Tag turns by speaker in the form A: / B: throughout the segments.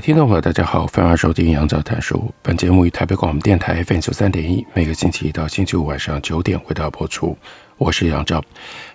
A: 听众朋友，大家好，欢迎收听杨照谈书。本节目于台北广播电台 FM 九三点一，每个星期一到星期五晚上九点为大家播出。我是杨照，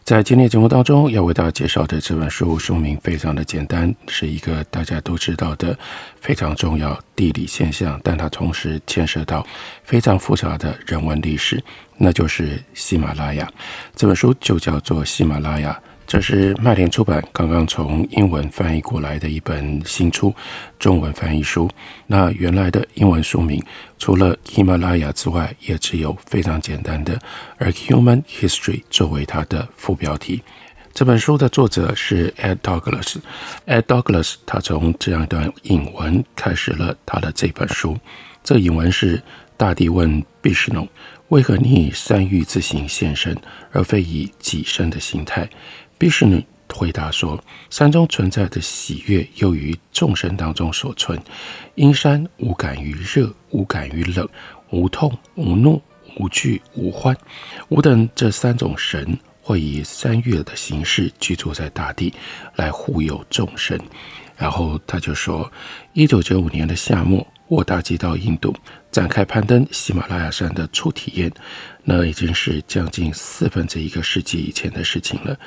A: 在今天节目当中要为大家介绍的这本书书名非常的简单，是一个大家都知道的非常重要地理现象，但它同时牵涉到非常复杂的人文历史，那就是喜马拉雅。这本书就叫做《喜马拉雅》。这是麦田出版刚刚从英文翻译过来的一本新出中文翻译书。那原来的英文书名除了喜马拉雅之外，也只有非常简单的 A Human History 作为它的副标题。这本书的作者是 Ed Douglas。Ed Douglas 他从这样一段引文开始了他的这本书。这引文是：大地问毕士农，为何你以山域之形现身，而非以己身的形态？毕士农回答说：“山中存在的喜悦，又于众生当中所存。因山无感于热，无感于冷，无痛无怒，无惧无欢。吾等这三种神，会以三月的形式居住在大地，来护佑众生。”然后他就说：“一九九五年的夏末，我搭机到印度，展开攀登喜马拉雅山的初体验。那已经是将近四分之一个世纪以前的事情了。”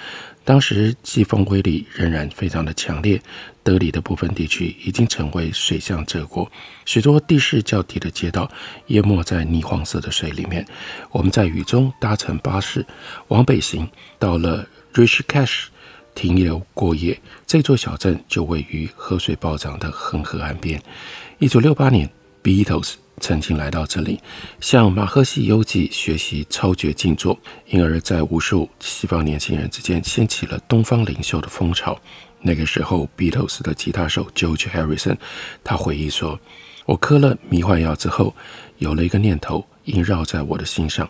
A: 当时季风威力仍然非常的强烈，德里的部分地区已经成为水乡泽国，许多地势较低的街道淹没在泥黄色的水里面。我们在雨中搭乘巴士往北行，到了 Rishikesh 停留过夜。这座小镇就位于河水暴涨的恒河岸边。一九六八年，Beatles。曾经来到这里，向马赫西优吉学习超绝静坐，因而，在无数西方年轻人之间掀起了东方领袖的风潮。那个时候，Beatles 的吉他手 George Harrison，他回忆说：“我嗑了迷幻药之后，有了一个念头萦绕在我的心上，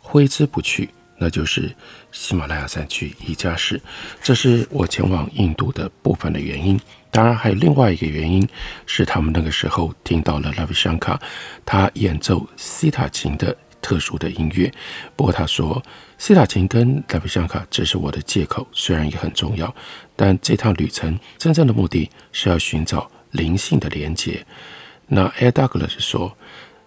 A: 挥之不去，那就是喜马拉雅山区一加士。这是我前往印度的部分的原因。”当然，还有另外一个原因，是他们那个时候听到了拉维香卡他演奏西塔琴的特殊的音乐。不过他说，西塔琴跟拉维香卡只是我的借口，虽然也很重要，但这趟旅程真正的目的是要寻找灵性的连接。那 Air Douglas 说，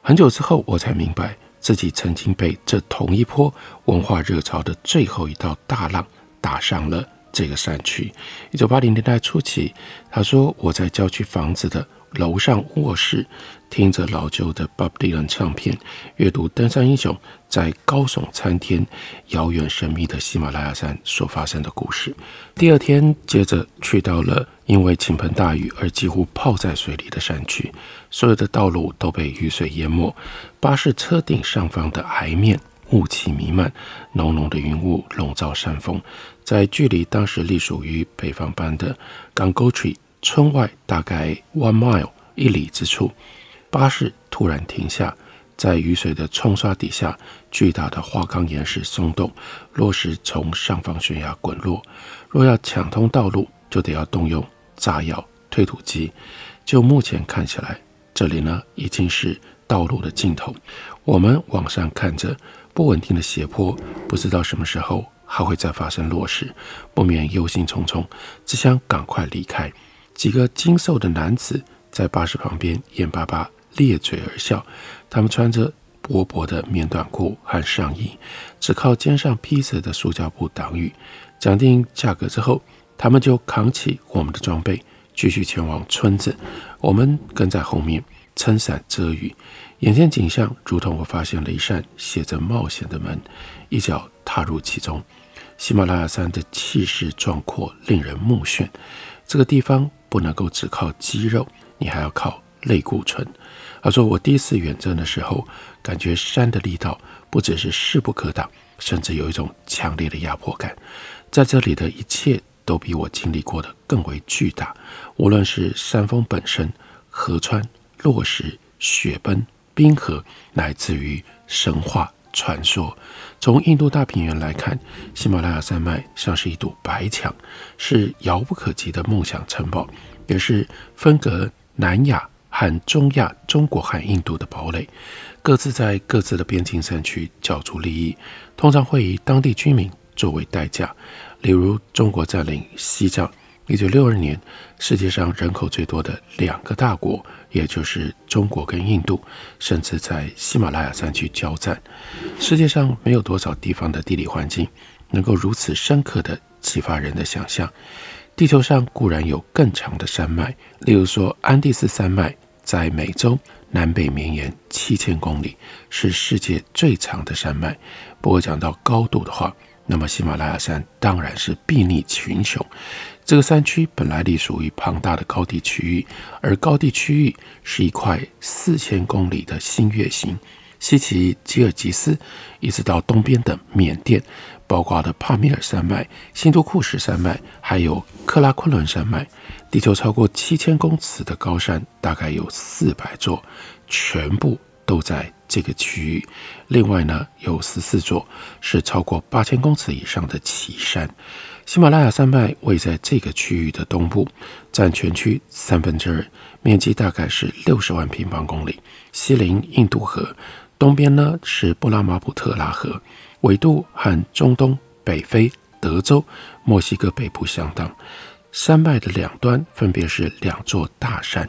A: 很久之后我才明白，自己曾经被这同一波文化热潮的最后一道大浪打上了。这个山区，一九八零年代初期，他说：“我在郊区房子的楼上卧室，听着老旧的 Bob Dylan 唱片，阅读登山英雄在高耸参天、遥远神秘的喜马拉雅山所发生的故事。”第二天，接着去到了因为倾盆大雨而几乎泡在水里的山区，所有的道路都被雨水淹没，巴士车顶上方的崖面雾气弥漫，浓浓的云雾笼罩山峰。在距离当时隶属于北方班的 g a n g o t r e e 村外大概 one mile 一里之处，巴士突然停下，在雨水的冲刷底下，巨大的花岗岩石松动，落石从上方悬崖滚落。若要抢通道路，就得要动用炸药推土机。就目前看起来，这里呢已经是道路的尽头。我们往上看着不稳定的斜坡，不知道什么时候。还会再发生落石，不免忧心忡忡，只想赶快离开。几个精瘦的男子在巴士旁边眼巴巴咧嘴而笑，他们穿着薄薄的棉短裤和上衣，只靠肩上披着的塑胶布挡雨。讲定价格之后，他们就扛起我们的装备，继续前往村子。我们跟在后面撑伞遮雨。眼前景象如同我发现了一扇写着冒险的门，一脚踏入其中。喜马拉雅山的气势壮阔，令人目眩。这个地方不能够只靠肌肉，你还要靠类固醇。他说：“我第一次远征的时候，感觉山的力道不只是势不可挡，甚至有一种强烈的压迫感。在这里的一切都比我经历过的更为巨大。无论是山峰本身、河川、落石、雪崩、冰河，乃至于神话传说。从印度大平原来看，喜马拉雅山脉像是一堵白墙，是遥不可及的梦想城堡，也是分隔南亚和中亚、中国和印度的堡垒。各自在各自的边境山区角逐利益，通常会以当地居民作为代价。例如，中国占领西藏，一九六二年，世界上人口最多的两个大国，也就是中国跟印度，甚至在喜马拉雅山区交战。世界上没有多少地方的地理环境能够如此深刻地启发人的想象。地球上固然有更长的山脉，例如说安第斯山脉在美洲。南北绵延七千公里，是世界最长的山脉。不过讲到高度的话，那么喜马拉雅山当然是睥睨群雄。这个山区本来隶属于庞大的高地区域，而高地区域是一块四千公里的新月形，西起吉尔吉斯，一直到东边的缅甸，包括了帕米尔山脉、新都库什山脉，还有克拉昆仑山脉。地球超过七千公尺的高山大概有四百座，全部都在这个区域。另外呢，有十四座是超过八千公尺以上的奇山。喜马拉雅山脉位在这个区域的东部，占全区三分之二，面积大概是六十万平方公里，西临印度河，东边呢是布拉马普特拉河，纬度和中东、北非、德州、墨西哥北部相当。山脉的两端分别是两座大山，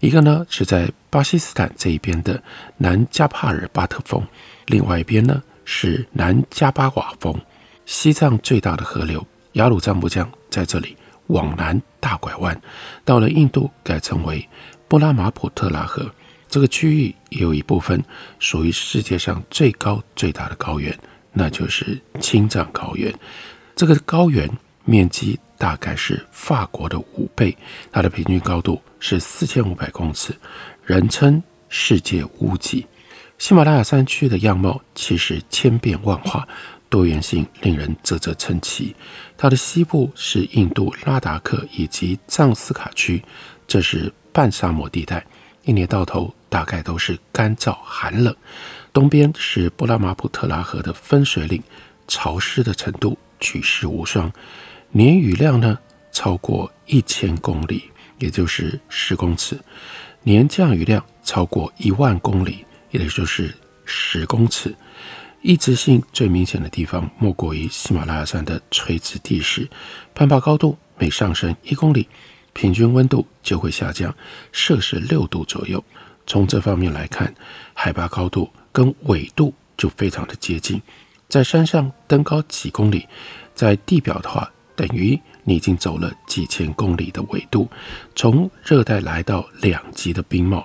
A: 一个呢是在巴基斯坦这一边的南加帕尔巴特峰，另外一边呢是南加巴瓦峰。西藏最大的河流雅鲁藏布江在这里往南大拐弯，到了印度改称为布拉马普特拉河。这个区域也有一部分属于世界上最高最大的高原，那就是青藏高原。这个高原面积。大概是法国的五倍，它的平均高度是四千五百公尺，人称世界屋脊。喜马拉雅山区的样貌其实千变万化，多元性令人啧啧称奇。它的西部是印度拉达克以及藏斯卡区，这是半沙漠地带，一年到头大概都是干燥寒冷。东边是布拉马普特拉河的分水岭，潮湿的程度举世无双。年雨量呢超过一千公里，也就是十公尺；年降雨量超过一万公里，也就是十公尺。异质性最明显的地方，莫过于喜马拉雅山的垂直地势，攀爬高度每上升一公里，平均温度就会下降摄氏六度左右。从这方面来看，海拔高度跟纬度就非常的接近。在山上登高几公里，在地表的话，等于你已经走了几千公里的纬度，从热带来到两极的冰帽。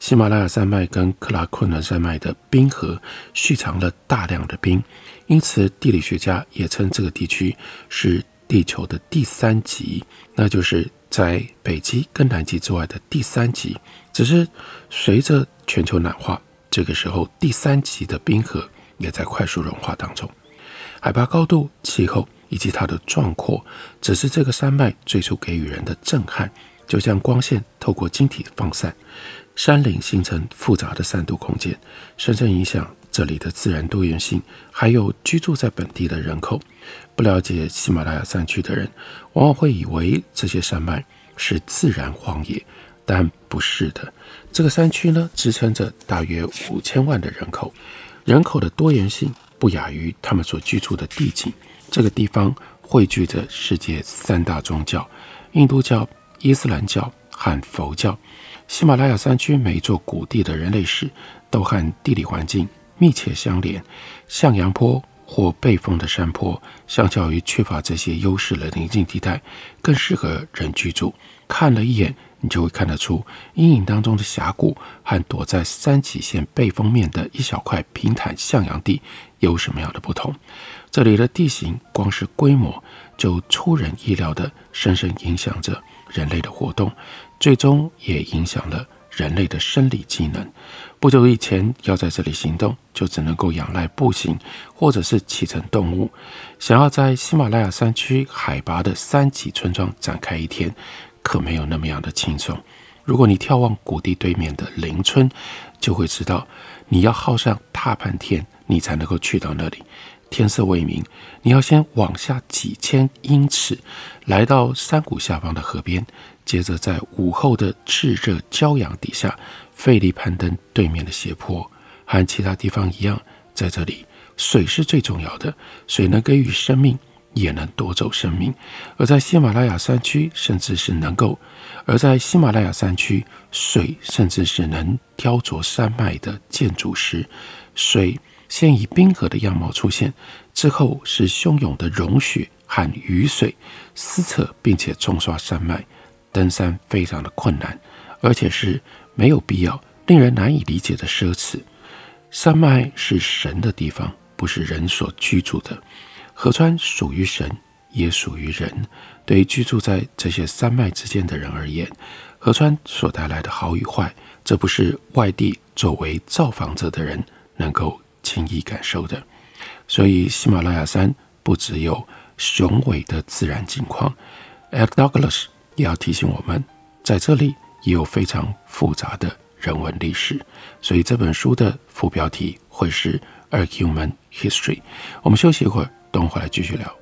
A: 喜马拉雅山脉跟喀拉昆仑山脉的冰河蓄藏了大量的冰，因此地理学家也称这个地区是地球的第三极，那就是在北极跟南极之外的第三极。只是随着全球暖化，这个时候第三极的冰河也在快速融化当中，海拔高度、气候。以及它的壮阔，只是这个山脉最初给予人的震撼，就像光线透过晶体放散，山岭形成复杂的三度空间，深深影响这里的自然多元性，还有居住在本地的人口。不了解喜马拉雅山区的人，往往会以为这些山脉是自然荒野，但不是的。这个山区呢，支撑着大约五千万的人口，人口的多元性不亚于他们所居住的地景。这个地方汇聚着世界三大宗教：印度教、伊斯兰教和佛教。喜马拉雅山区每一座谷地的人类史都和地理环境密切相连。向阳坡或背风的山坡，相较于缺乏这些优势的宁静地带，更适合人居住。看了一眼，你就会看得出阴影当中的峡谷和躲在山脊线背风面的一小块平坦向阳地有什么样的不同。这里的地形光是规模就出人意料地深深影响着人类的活动，最终也影响了人类的生理机能。不久以前，要在这里行动，就只能够仰赖步行，或者是骑乘动物。想要在喜马拉雅山区海拔的三级村庄展开一天，可没有那么样的轻松。如果你眺望谷地对面的邻村，就会知道，你要耗上大半天，你才能够去到那里。天色未明，你要先往下几千英尺，来到山谷下方的河边，接着在午后的炙热骄阳底下，费力攀登对面的斜坡。和其他地方一样，在这里，水是最重要的，水能给予生命，也能夺走生命。而在喜马拉雅山区，甚至是能够。而在喜马拉雅山区，水甚至是能雕琢山脉的建筑师。水先以冰河的样貌出现，之后是汹涌的融雪和雨水撕扯，并且冲刷山脉。登山非常的困难，而且是没有必要、令人难以理解的奢侈。山脉是神的地方，不是人所居住的。河川属于神，也属于人。对于居住在这些山脉之间的人而言，河川所带来的好与坏，这不是外地作为造访者的人能够轻易感受的。所以，喜马拉雅山不只有雄伟的自然景况，Eric Douglas 也要提醒我们，在这里也有非常复杂的人文历史。所以，这本书的副标题会是 A Human History。我们休息一会儿，等会儿来继续聊。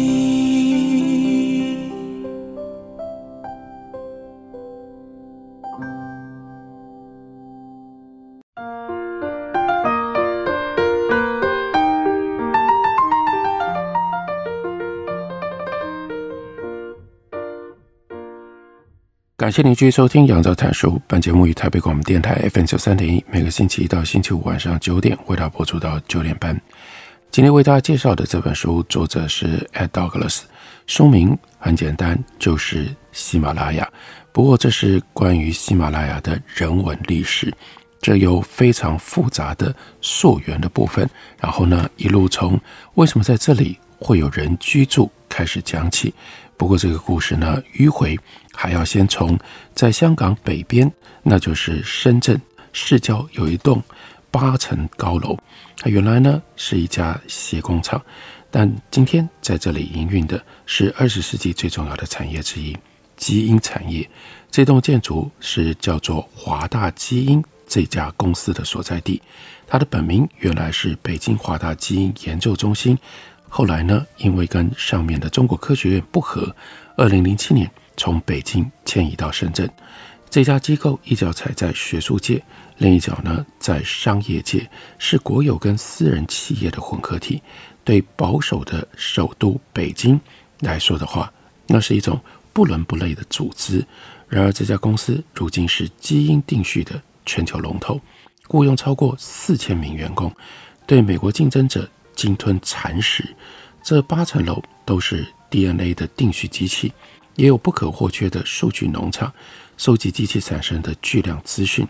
A: 感谢您继续收听《杨照谈书》。本节目于台北广播电台 FM 九三点一，每个星期一到星期五晚上九点，为大家播出到九点半。今天为大家介绍的这本书，作者是 Ed Douglas，书名很简单，就是喜马拉雅。不过，这是关于喜马拉雅的人文历史，这有非常复杂的溯源的部分。然后呢，一路从为什么在这里会有人居住开始讲起。不过，这个故事呢，迂回。还要先从在香港北边，那就是深圳市郊有一栋八层高楼，它原来呢是一家鞋工厂，但今天在这里营运的是二十世纪最重要的产业之一——基因产业。这栋建筑是叫做华大基因这家公司的所在地，它的本名原来是北京华大基因研究中心，后来呢因为跟上面的中国科学院不合，二零零七年。从北京迁移到深圳，这家机构一脚踩在学术界，另一脚呢在商业界，是国有跟私人企业的混合体。对保守的首都北京来说的话，那是一种不伦不类的组织。然而，这家公司如今是基因定序的全球龙头，雇佣超过四千名员工，对美国竞争者鲸吞蚕食。这八层楼都是 DNA 的定序机器，也有不可或缺的数据农场，收集机器产生的巨量资讯。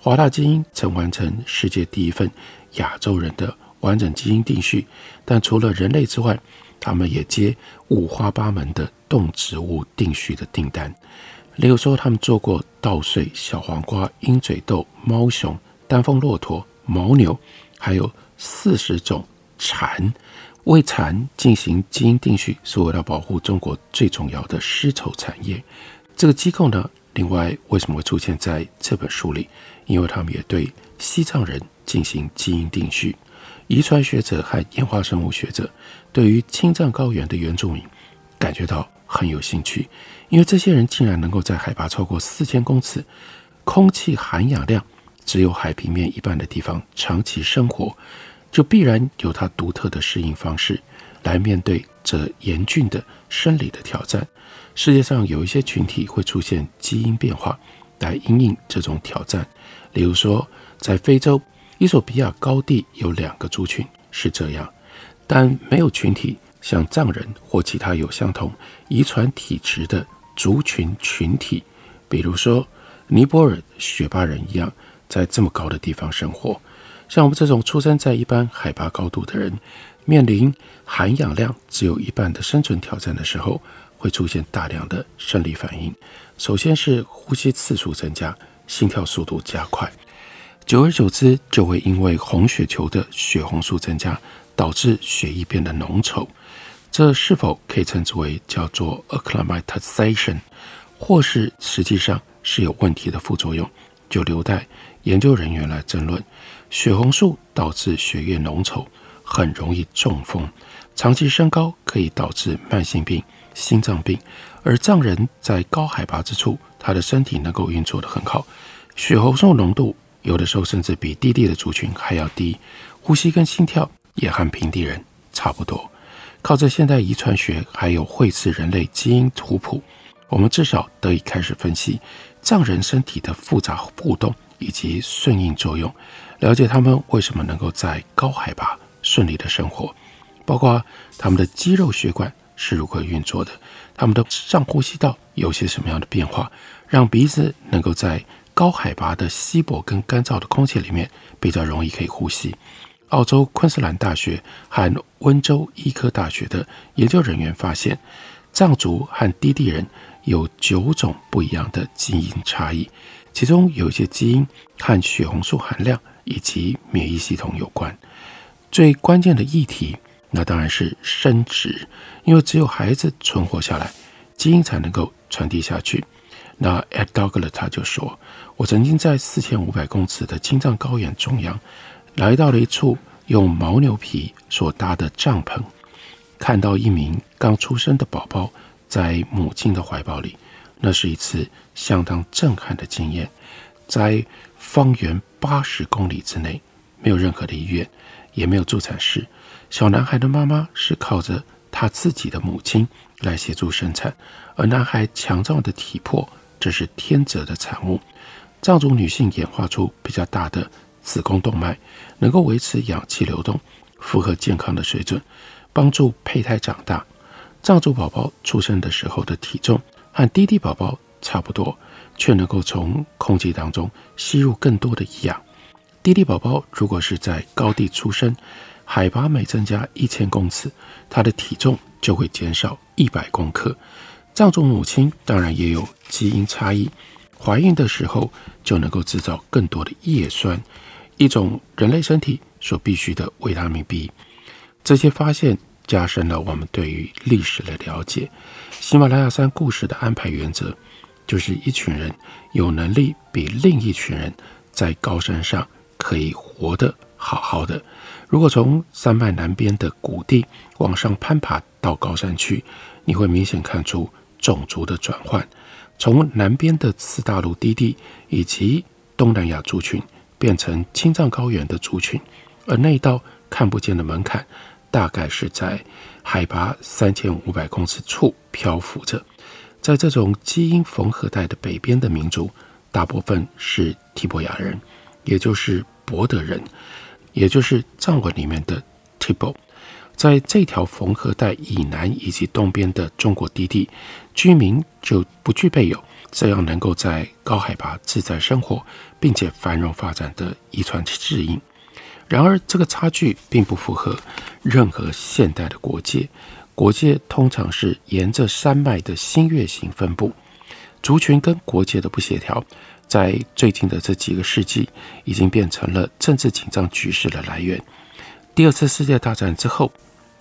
A: 华大基因曾完成世界第一份亚洲人的完整基因定序，但除了人类之外，他们也接五花八门的动植物定序的订单。例如说，他们做过稻穗、小黄瓜、鹰嘴豆、猫熊、丹凤骆驼、牦牛，还有四十种蚕。为蚕进行基因定序，是为了保护中国最重要的丝绸产业。这个机构呢，另外为什么会出现在这本书里？因为他们也对西藏人进行基因定序。遗传学者和演化生物学者对于青藏高原的原住民感觉到很有兴趣，因为这些人竟然能够在海拔超过四千公尺、空气含氧量只有海平面一半的地方长期生活。就必然有他独特的适应方式，来面对这严峻的生理的挑战。世界上有一些群体会出现基因变化，来因应这种挑战。例如说，在非洲，伊索比亚高地有两个族群是这样，但没有群体像藏人或其他有相同遗传体质的族群群体，比如说尼泊尔雪巴人一样，在这么高的地方生活。像我们这种出生在一般海拔高度的人，面临含氧量只有一半的生存挑战的时候，会出现大量的生理反应。首先是呼吸次数增加，心跳速度加快，久而久之就会因为红血球的血红素增加，导致血液变得浓稠。这是否可以称之为叫做 acclimatization，或是实际上是有问题的副作用，就留待研究人员来争论。血红素导致血液浓稠，很容易中风。长期升高可以导致慢性病、心脏病。而藏人在高海拔之处，他的身体能够运作得很好，血红素浓度有的时候甚至比低地的族群还要低，呼吸跟心跳也和平地人差不多。靠着现代遗传学还有绘制人类基因图谱，我们至少得以开始分析藏人身体的复杂互动以及顺应作用。了解他们为什么能够在高海拔顺利的生活，包括他们的肌肉血管是如何运作的，他们的上呼吸道有些什么样的变化，让鼻子能够在高海拔的稀薄跟干燥的空气里面比较容易可以呼吸。澳洲昆士兰大学和温州医科大学的研究人员发现，藏族和低地人有九种不一样的基因差异，其中有一些基因和血红素含量。以及免疫系统有关，最关键的议题，那当然是生殖，因为只有孩子存活下来，基因才能够传递下去。那 Ed Douglas 他就说：“我曾经在四千五百公尺的青藏高原中央，来到了一处用牦牛皮所搭的帐篷，看到一名刚出生的宝宝在母亲的怀抱里，那是一次相当震撼的经验，在。”方圆八十公里之内，没有任何的医院，也没有助产士。小男孩的妈妈是靠着他自己的母亲来协助生产，而男孩强壮的体魄，这是天择的产物。藏族女性演化出比较大的子宫动脉，能够维持氧气流动，符合健康的水准，帮助胚胎长大。藏族宝宝出生的时候的体重和低地宝宝差不多。却能够从空气当中吸入更多的氧。低地宝宝如果是在高地出生，海拔每增加一千公尺，他的体重就会减少一百公克。藏族母亲当然也有基因差异，怀孕的时候就能够制造更多的叶酸，一种人类身体所必需的维他命 B。这些发现加深了我们对于历史的了解。喜马拉雅山故事的安排原则。就是一群人有能力比另一群人在高山上可以活得好好的。如果从山脉南边的谷地往上攀爬到高山去，你会明显看出种族的转换，从南边的次大陆低地以及东南亚族群变成青藏高原的族群，而那一道看不见的门槛大概是在海拔三千五百公尺处漂浮着。在这种基因缝合带的北边的民族，大部分是提伯亚人，也就是博德人，也就是藏文里面的 Tibo。在这条缝合带以南以及东边的中国低地，居民就不具备有这样能够在高海拔自在生活并且繁荣发展的遗传适应。然而，这个差距并不符合任何现代的国界。国界通常是沿着山脉的新月形分布。族群跟国界的不协调，在最近的这几个世纪，已经变成了政治紧张局势的来源。第二次世界大战之后。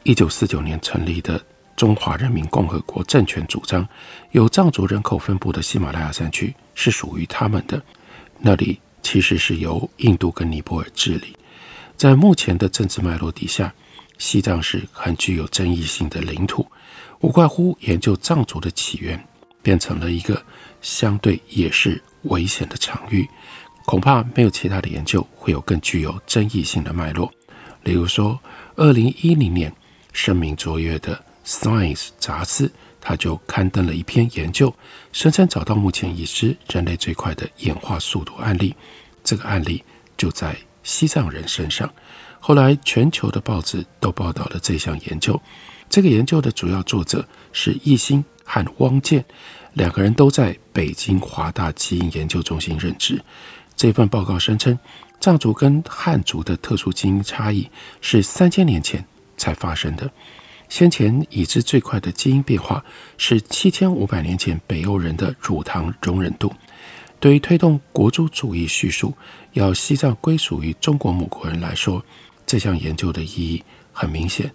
A: 一九四九年成立的中华人民共和国政权主张，有藏族人口分布的喜马拉雅山区是属于他们的。那里其实是由印度跟尼泊尔治理。在目前的政治脉络底下，西藏是很具有争议性的领土，无怪乎研究藏族的起源变成了一个相对也是危险的场域。恐怕没有其他的研究会有更具有争议性的脉络。例如说，二零一零年。声名卓越的《Science》杂志，他就刊登了一篇研究，声称找到目前已知人类最快的演化速度案例。这个案例就在西藏人身上。后来，全球的报纸都报道了这项研究。这个研究的主要作者是易星和汪建，两个人都在北京华大基因研究中心任职。这份报告声称，藏族跟汉族的特殊基因差异是三千年前。才发生的。先前已知最快的基因变化是七千五百年前北欧人的乳糖容忍度。对于推动国族主义叙述，要西藏归属于中国母国人来说，这项研究的意义很明显。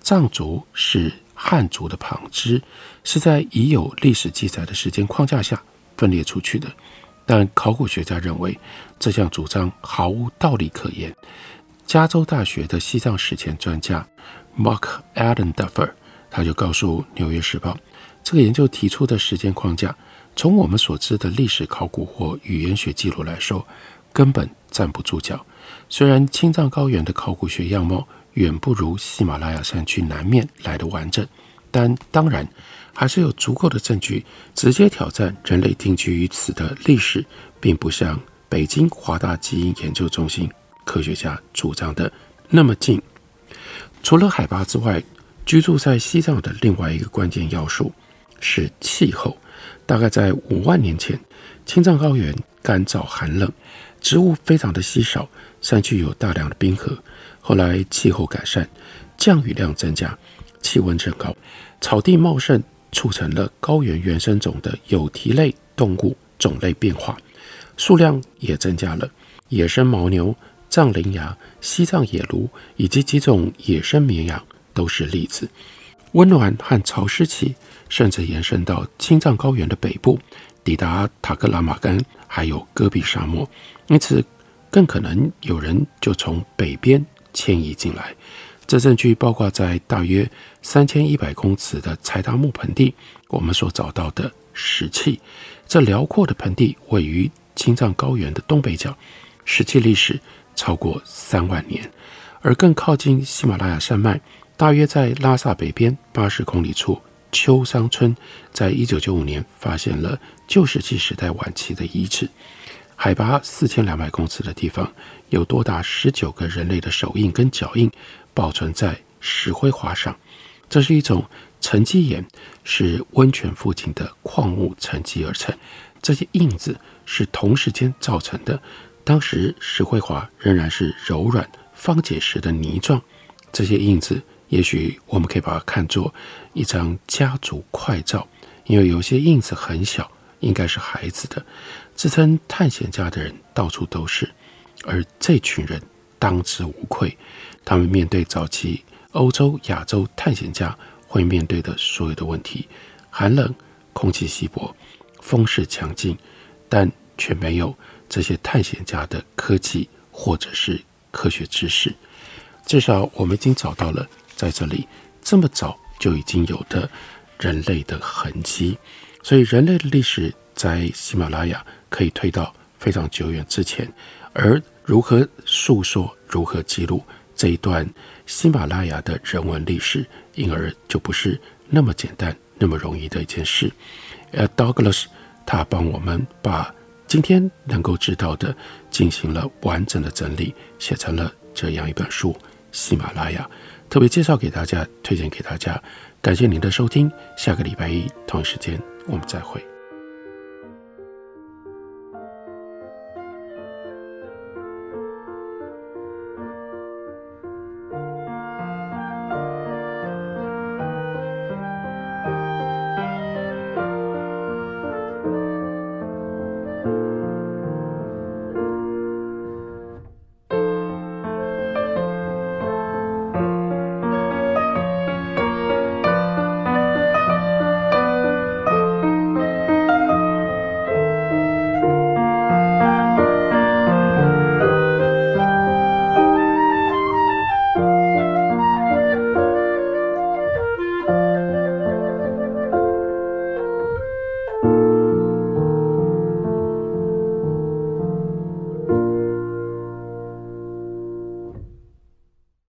A: 藏族是汉族的旁支，是在已有历史记载的时间框架下分裂出去的。但考古学家认为，这项主张毫无道理可言。加州大学的西藏史前专家 Mark Allenduffer，他就告诉《纽约时报》，这个研究提出的时间框架，从我们所知的历史考古或语言学记录来说，根本站不住脚。虽然青藏高原的考古学样貌远不如喜马拉雅山区南面来得完整，但当然还是有足够的证据直接挑战人类定居于此的历史，并不像北京华大基因研究中心。科学家主张的那么近，除了海拔之外，居住在西藏的另外一个关键要素是气候。大概在五万年前，青藏高原干燥寒冷，植物非常的稀少，山区有大量的冰河。后来气候改善，降雨量增加，气温升高，草地茂盛，促成了高原原生种的有蹄类动物种类变化，数量也增加了，野生牦牛。藏羚羊、西藏野驴以及几种野生绵羊都是例子。温暖和潮湿期甚至延伸到青藏高原的北部，抵达塔克拉玛干，还有戈壁沙漠。因此，更可能有人就从北边迁移进来。这证据包括在大约三千一百公尺的柴达木盆地，我们所找到的石器。这辽阔的盆地位于青藏高原的东北角，石器历史。超过三万年，而更靠近喜马拉雅山脉，大约在拉萨北边八十公里处，秋桑村，在一九九五年发现了旧石器时代晚期的遗址。海拔四千两百公尺的地方，有多达十九个人类的手印跟脚印保存在石灰华上。这是一种沉积岩，是温泉附近的矿物沉积而成。这些印子是同时间造成的。当时石灰华仍然是柔软方解石的泥状，这些印子也许我们可以把它看作一张家族快照，因为有些印子很小，应该是孩子的。自称探险家的人到处都是，而这群人当之无愧，他们面对早期欧洲、亚洲探险家会面对的所有的问题：寒冷、空气稀薄、风势强劲，但却没有。这些探险家的科技或者是科学知识，至少我们已经找到了在这里这么早就已经有的人类的痕迹。所以，人类的历史在喜马拉雅可以推到非常久远之前。而如何诉说、如何记录，这一段喜马拉雅的人文历史，因而就不是那么简单、那么容易的一件事。而 Douglas 他帮我们把今天能够知道的进行了完整的整理，写成了这样一本书《喜马拉雅》，特别介绍给大家，推荐给大家。感谢您的收听，下个礼拜一同一时间我们再会。